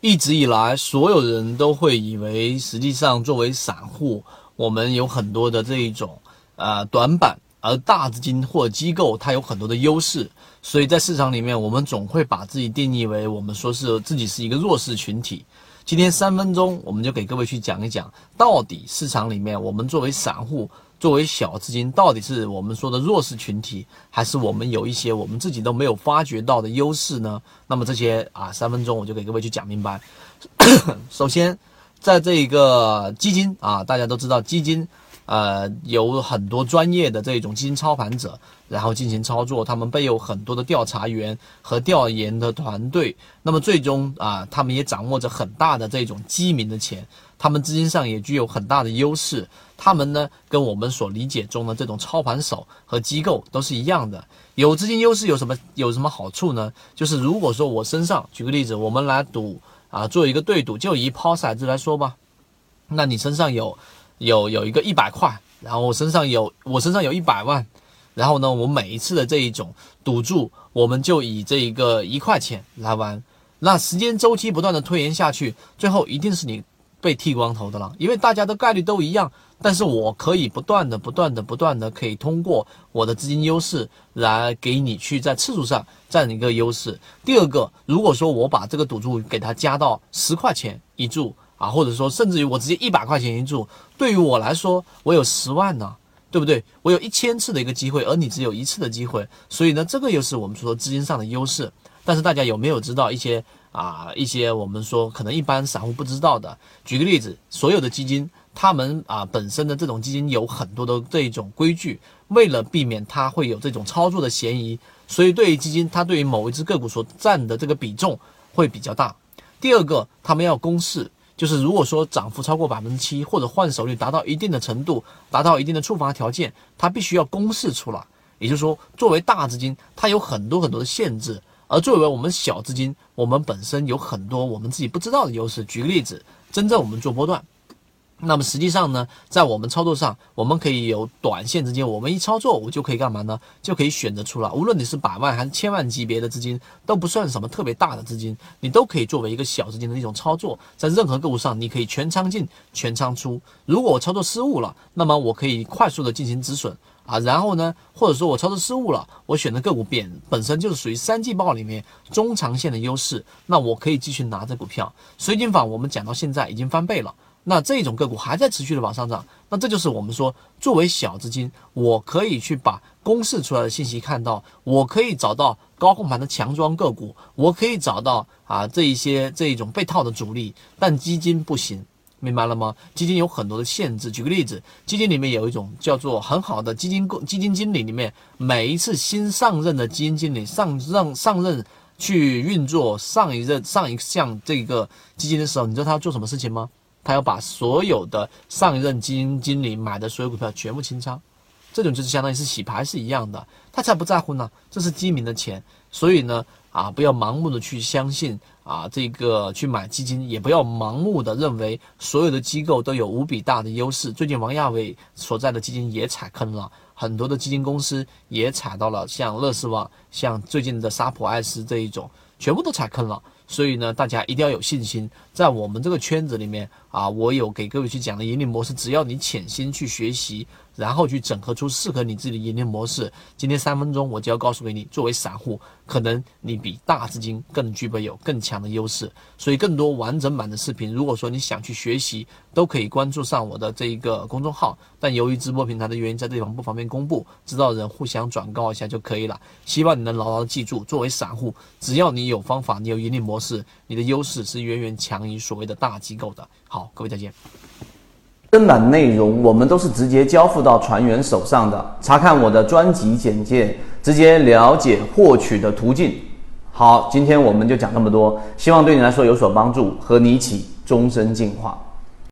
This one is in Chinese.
一直以来，所有人都会以为，实际上作为散户，我们有很多的这一种呃短板，而大资金或机构它有很多的优势，所以在市场里面，我们总会把自己定义为我们说是自己是一个弱势群体。今天三分钟，我们就给各位去讲一讲，到底市场里面我们作为散户。作为小资金，到底是我们说的弱势群体，还是我们有一些我们自己都没有发掘到的优势呢？那么这些啊，三分钟我就给各位去讲明白。首先，在这个基金啊，大家都知道基金。呃，有很多专业的这种基金操盘者，然后进行操作，他们背有很多的调查员和调研的团队。那么最终啊，他们也掌握着很大的这种基民的钱，他们资金上也具有很大的优势。他们呢，跟我们所理解中的这种操盘手和机构都是一样的。有资金优势有什么有什么好处呢？就是如果说我身上，举个例子，我们来赌啊，做一个对赌，就以抛骰子来说吧，那你身上有。有有一个一百块，然后我身上有我身上有一百万，然后呢，我每一次的这一种赌注，我们就以这一个一块钱来玩，那时间周期不断的推延下去，最后一定是你被剃光头的了，因为大家的概率都一样，但是我可以不断的不断的不断的可以通过我的资金优势来给你去在次数上占一个优势。第二个，如果说我把这个赌注给它加到十块钱一注。啊，或者说，甚至于我直接一百块钱一注，对于我来说，我有十万呢，对不对？我有一千次的一个机会，而你只有一次的机会，所以呢，这个又是我们说资金上的优势。但是大家有没有知道一些啊，一些我们说可能一般散户不知道的？举个例子，所有的基金，他们啊本身的这种基金有很多的这种规矩，为了避免它会有这种操作的嫌疑，所以对于基金，它对于某一只个股所占的这个比重会比较大。第二个，他们要公示。就是如果说涨幅超过百分之七，或者换手率达到一定的程度，达到一定的触发条件，它必须要公示出来。也就是说，作为大资金，它有很多很多的限制；而作为我们小资金，我们本身有很多我们自己不知道的优势。举个例子，真正我们做波段。那么实际上呢，在我们操作上，我们可以有短线资金，我们一操作，我就可以干嘛呢？就可以选择出来，无论你是百万还是千万级别的资金，都不算什么特别大的资金，你都可以作为一个小资金的一种操作，在任何个股上，你可以全仓进，全仓出。如果我操作失误了，那么我可以快速的进行止损啊，然后呢，或者说我操作失误了，我选的个股本本身就是属于三季报里面中长线的优势，那我可以继续拿着股票。水井坊我们讲到现在已经翻倍了。那这种个股还在持续的往上涨，那这就是我们说，作为小资金，我可以去把公示出来的信息看到，我可以找到高控盘的强庄个股，我可以找到啊这一些这一种被套的主力，但基金不行，明白了吗？基金有很多的限制。举个例子，基金里面有一种叫做很好的基金基金经理里面，每一次新上任的基金经理上任上任去运作上一任上一项这个基金的时候，你知道他要做什么事情吗？他要把所有的上一任基金经理买的所有股票全部清仓，这种就是相当于是洗牌是一样的，他才不在乎呢，这是基民的钱，所以呢，啊，不要盲目的去相信啊，这个去买基金，也不要盲目的认为所有的机构都有无比大的优势。最近王亚伟所在的基金也踩坑了，很多的基金公司也踩到了，像乐视网，像最近的沙普爱思这一种，全部都踩坑了。所以呢，大家一定要有信心，在我们这个圈子里面啊，我有给各位去讲的盈利模式，只要你潜心去学习。然后去整合出适合你自己的盈利模式。今天三分钟我就要告诉给你，作为散户，可能你比大资金更具备有更强的优势。所以更多完整版的视频，如果说你想去学习，都可以关注上我的这一个公众号。但由于直播平台的原因，在这地方不方便公布，知道人互相转告一下就可以了。希望你能牢牢记住，作为散户，只要你有方法，你有盈利模式，你的优势是远远强于所谓的大机构的。好，各位再见。正版内容我们都是直接交付到船员手上的，查看我的专辑简介，直接了解获取的途径。好，今天我们就讲这么多，希望对你来说有所帮助，和你一起终身进化。